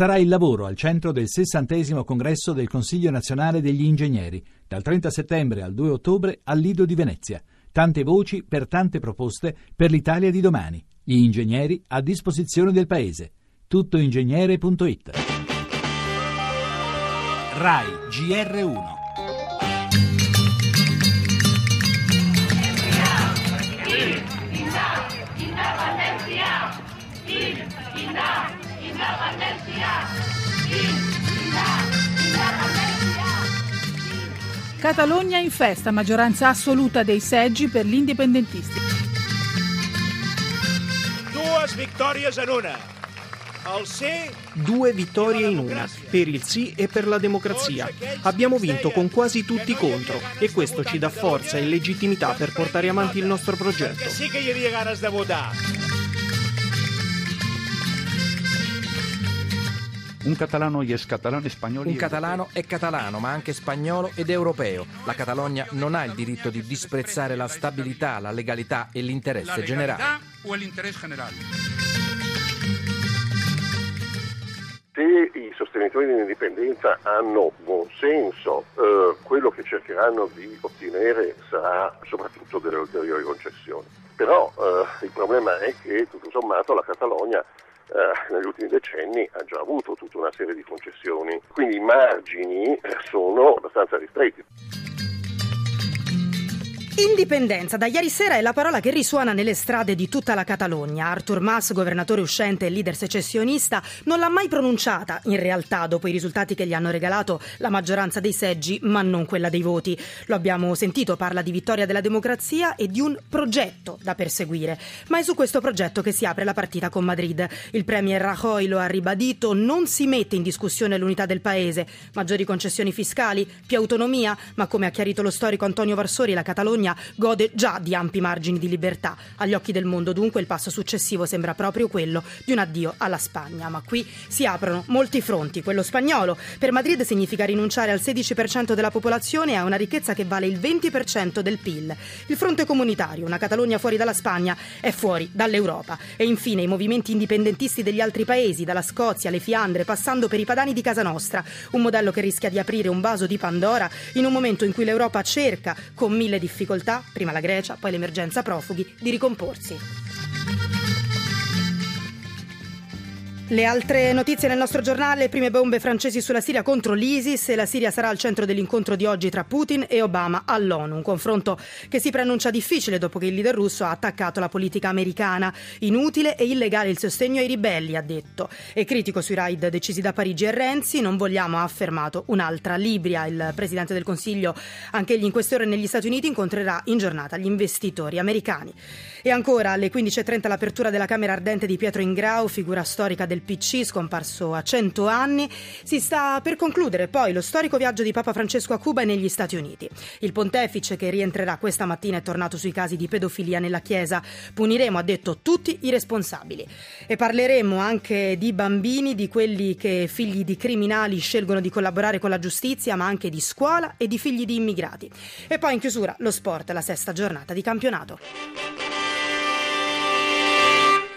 Sarà il lavoro al centro del 60 congresso del Consiglio nazionale degli ingegneri, dal 30 settembre al 2 ottobre al Lido di Venezia. Tante voci per tante proposte per l'Italia di domani. Gli ingegneri a disposizione del Paese. Tuttoingegnere.it RAI GR1 Catalogna in festa, maggioranza assoluta dei seggi per gli indipendentisti. Due vittorie in una. Due vittorie in una, per il sì e per la democrazia. Abbiamo vinto con quasi tutti contro e questo ci dà forza e legittimità per portare avanti il nostro progetto. Sì che gli ganas di votare. Un catalano es catalano, spagnolo. Un catalano è catalano, ma anche spagnolo ed europeo. La Catalogna non ha il diritto di disprezzare la stabilità, la legalità e l'interesse generale. o l'interesse generale. Se i sostenitori dell'indipendenza hanno buon senso, eh, quello che cercheranno di ottenere sarà soprattutto delle ulteriori concessioni. Però eh, il problema è che tutto sommato la Catalogna eh, negli ultimi decenni ha già avuto tutta una serie di concessioni, quindi i margini eh, sono abbastanza ristretti. Indipendenza, da ieri sera è la parola che risuona nelle strade di tutta la Catalogna. Artur Mas, governatore uscente e leader secessionista, non l'ha mai pronunciata, in realtà, dopo i risultati che gli hanno regalato la maggioranza dei seggi, ma non quella dei voti. Lo abbiamo sentito, parla di vittoria della democrazia e di un progetto da perseguire. Ma è su questo progetto che si apre la partita con Madrid. Il premier Rajoy lo ha ribadito, non si mette in discussione l'unità del paese. Maggiori concessioni fiscali, più autonomia, ma come ha chiarito lo storico Antonio Varsori, la Catalogna Spagna gode già di ampi margini di libertà. Agli occhi del mondo dunque il passo successivo sembra proprio quello di un addio alla Spagna. Ma qui si aprono molti fronti. Quello spagnolo per Madrid significa rinunciare al 16% della popolazione e a una ricchezza che vale il 20% del PIL. Il fronte comunitario, una Catalogna fuori dalla Spagna, è fuori dall'Europa. E infine i movimenti indipendentisti degli altri paesi, dalla Scozia alle Fiandre, passando per i padani di casa nostra. Un modello che rischia di aprire un vaso di Pandora in un momento in cui l'Europa cerca, con mille difficoltà, difficoltà, prima la Grecia, poi l'emergenza profughi, di ricomporsi. Le altre notizie nel nostro giornale, prime bombe francesi sulla Siria contro l'ISIS e la Siria sarà al centro dell'incontro di oggi tra Putin e Obama all'ONU, un confronto che si preannuncia difficile dopo che il leader russo ha attaccato la politica americana. Inutile e illegale il sostegno ai ribelli, ha detto. E critico sui raid decisi da Parigi e Renzi, non vogliamo, ha affermato, un'altra Libria. Il Presidente del Consiglio, anche egli in queste ore negli Stati Uniti, incontrerà in giornata gli investitori americani. E ancora alle 15.30 l'apertura della Camera Ardente di Pietro Ingrau, figura storica del PC scomparso a 100 anni. Si sta per concludere poi lo storico viaggio di Papa Francesco a Cuba e negli Stati Uniti. Il pontefice che rientrerà questa mattina è tornato sui casi di pedofilia nella Chiesa. Puniremo, ha detto, tutti i responsabili. E parleremo anche di bambini, di quelli che figli di criminali scelgono di collaborare con la giustizia, ma anche di scuola e di figli di immigrati. E poi in chiusura lo sport, la sesta giornata di campionato.